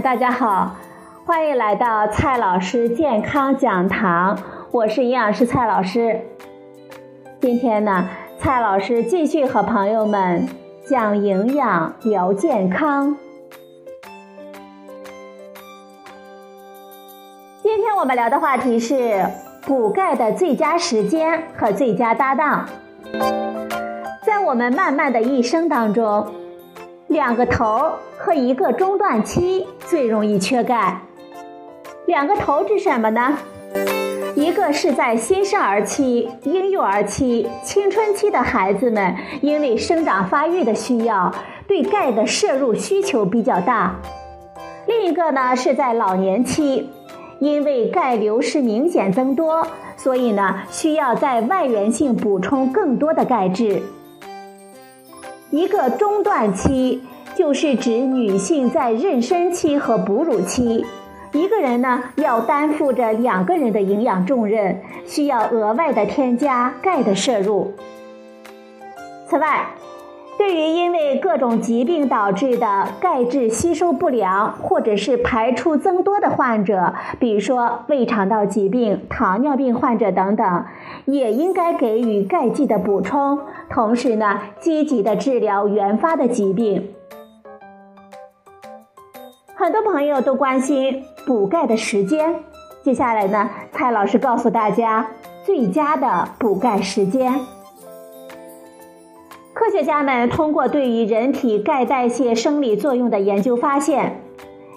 大家好，欢迎来到蔡老师健康讲堂，我是营养师蔡老师。今天呢，蔡老师继续和朋友们讲营养聊健康。今天我们聊的话题是补钙的最佳时间和最佳搭档。在我们漫漫的一生当中，两个头和一个中断期最容易缺钙。两个头指什么呢？一个是在新生儿期、婴幼儿期、青春期的孩子们，因为生长发育的需要，对钙的摄入需求比较大；另一个呢是在老年期，因为钙流失明显增多，所以呢需要在外源性补充更多的钙质。一个中断期就是指女性在妊娠期和哺乳期，一个人呢要担负着两个人的营养重任，需要额外的添加钙的摄入。此外，对于因为各种疾病导致的钙质吸收不良或者是排出增多的患者，比如说胃肠道疾病、糖尿病患者等等，也应该给予钙剂的补充，同时呢，积极的治疗原发的疾病。很多朋友都关心补钙的时间，接下来呢，蔡老师告诉大家最佳的补钙时间。科学家们通过对于人体钙代谢生理作用的研究发现，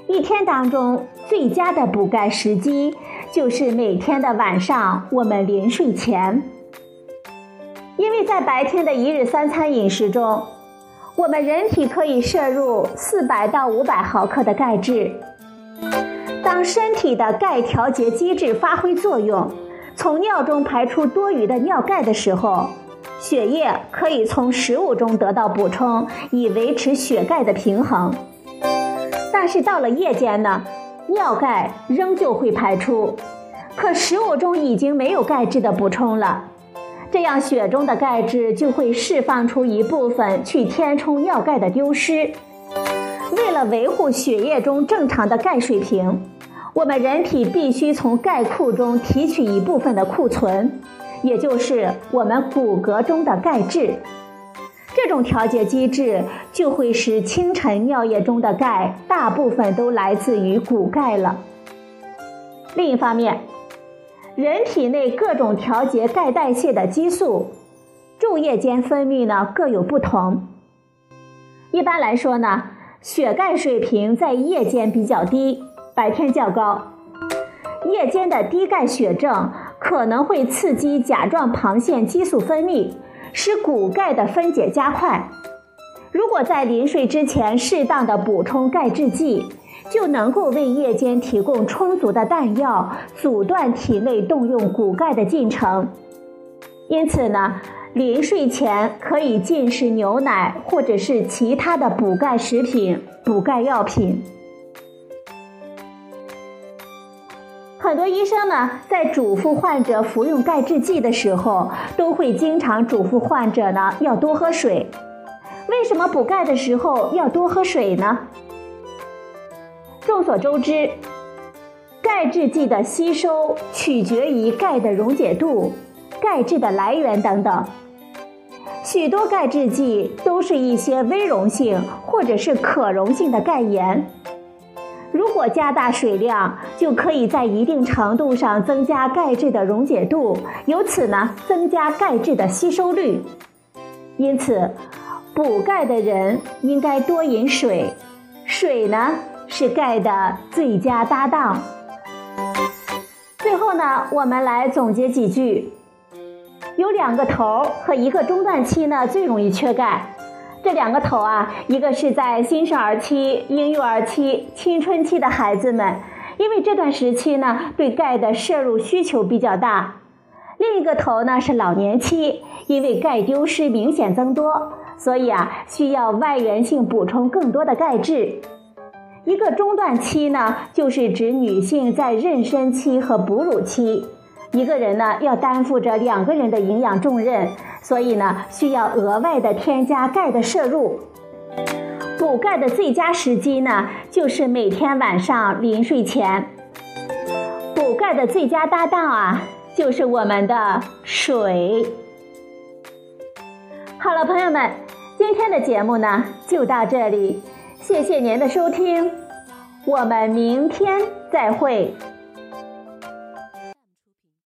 一天当中最佳的补钙时机就是每天的晚上，我们临睡前。因为在白天的一日三餐饮食中，我们人体可以摄入四百到五百毫克的钙质。当身体的钙调节机制发挥作用，从尿中排出多余的尿钙的时候，血液可以从食物中得到补充，以维持血钙的平衡。但是到了夜间呢，尿钙仍旧会排出，可食物中已经没有钙质的补充了，这样血中的钙质就会释放出一部分去填充尿钙的丢失。为了维护血液中正常的钙水平，我们人体必须从钙库中提取一部分的库存。也就是我们骨骼中的钙质，这种调节机制就会使清晨尿液中的钙大部分都来自于骨钙了。另一方面，人体内各种调节钙代谢的激素，昼夜间分泌呢各有不同。一般来说呢，血钙水平在夜间比较低，白天较高。夜间的低钙血症。可能会刺激甲状旁腺激素分泌，使骨钙的分解加快。如果在临睡之前适当的补充钙制剂，就能够为夜间提供充足的弹药，阻断体内动用骨钙的进程。因此呢，临睡前可以进食牛奶或者是其他的补钙食品、补钙药品。很多医生呢，在嘱咐患者服用钙制剂的时候，都会经常嘱咐患者呢要多喝水。为什么补钙的时候要多喝水呢？众所周知，钙制剂的吸收取决于钙的溶解度、钙质的来源等等。许多钙制剂都是一些微溶性或者是可溶性的钙盐。如果加大水量，就可以在一定程度上增加钙质的溶解度，由此呢增加钙质的吸收率。因此，补钙的人应该多饮水，水呢是钙的最佳搭档。最后呢，我们来总结几句：有两个头和一个中断期呢最容易缺钙。这两个头啊，一个是在新生儿期、婴幼儿期、青春期的孩子们，因为这段时期呢，对钙的摄入需求比较大；另一个头呢是老年期，因为钙丢失明显增多，所以啊，需要外源性补充更多的钙质。一个中断期呢，就是指女性在妊娠期和哺乳期。一个人呢要担负着两个人的营养重任，所以呢需要额外的添加钙的摄入。补钙的最佳时机呢，就是每天晚上临睡前。补钙的最佳搭档啊，就是我们的水。好了，朋友们，今天的节目呢就到这里，谢谢您的收听，我们明天再会。